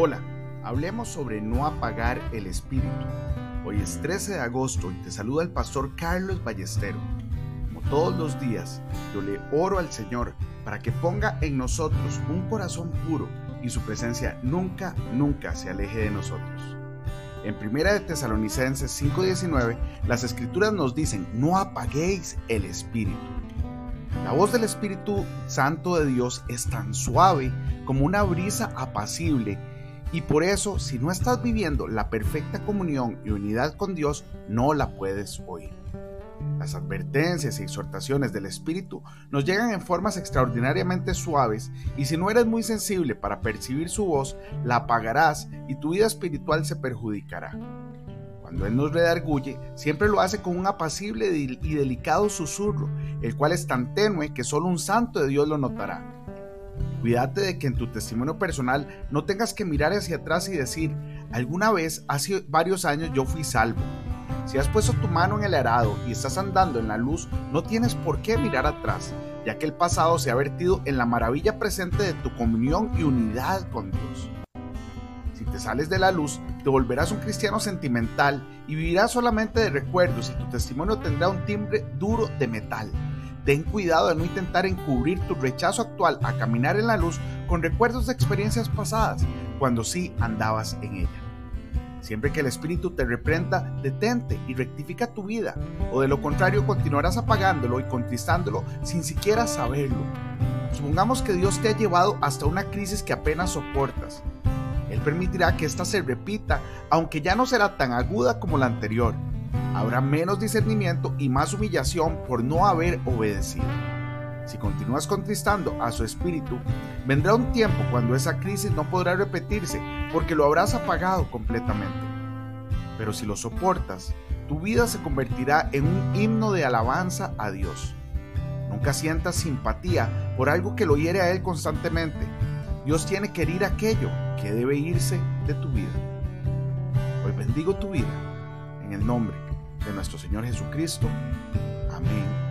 Hola, hablemos sobre no apagar el espíritu. Hoy es 13 de agosto y te saluda el pastor Carlos Ballestero. Como todos los días, yo le oro al Señor para que ponga en nosotros un corazón puro y su presencia nunca, nunca se aleje de nosotros. En 1 de Tesalonicenses 5:19, las escrituras nos dicen, no apaguéis el espíritu. La voz del Espíritu Santo de Dios es tan suave como una brisa apacible y por eso si no estás viviendo la perfecta comunión y unidad con Dios, no la puedes oír. Las advertencias y exhortaciones del Espíritu nos llegan en formas extraordinariamente suaves y si no eres muy sensible para percibir su voz, la apagarás y tu vida espiritual se perjudicará. Cuando Él nos redarguye, siempre lo hace con un apacible y delicado susurro, el cual es tan tenue que solo un santo de Dios lo notará. Cuídate de que en tu testimonio personal no tengas que mirar hacia atrás y decir, alguna vez, hace varios años yo fui salvo. Si has puesto tu mano en el arado y estás andando en la luz, no tienes por qué mirar atrás, ya que el pasado se ha vertido en la maravilla presente de tu comunión y unidad con Dios. Si te sales de la luz, te volverás un cristiano sentimental y vivirás solamente de recuerdos y tu testimonio tendrá un timbre duro de metal. Ten cuidado de no intentar encubrir tu rechazo actual a caminar en la luz con recuerdos de experiencias pasadas, cuando sí andabas en ella. Siempre que el Espíritu te reprenda, detente y rectifica tu vida, o de lo contrario continuarás apagándolo y contristándolo sin siquiera saberlo. Supongamos que Dios te ha llevado hasta una crisis que apenas soportas. Él permitirá que ésta se repita, aunque ya no será tan aguda como la anterior. Habrá menos discernimiento y más humillación por no haber obedecido. Si continúas contristando a su espíritu, vendrá un tiempo cuando esa crisis no podrá repetirse porque lo habrás apagado completamente. Pero si lo soportas, tu vida se convertirá en un himno de alabanza a Dios. Nunca sientas simpatía por algo que lo hiere a Él constantemente. Dios tiene que herir aquello que debe irse de tu vida. Hoy bendigo tu vida en el nombre de nuestro Señor Jesucristo. Amén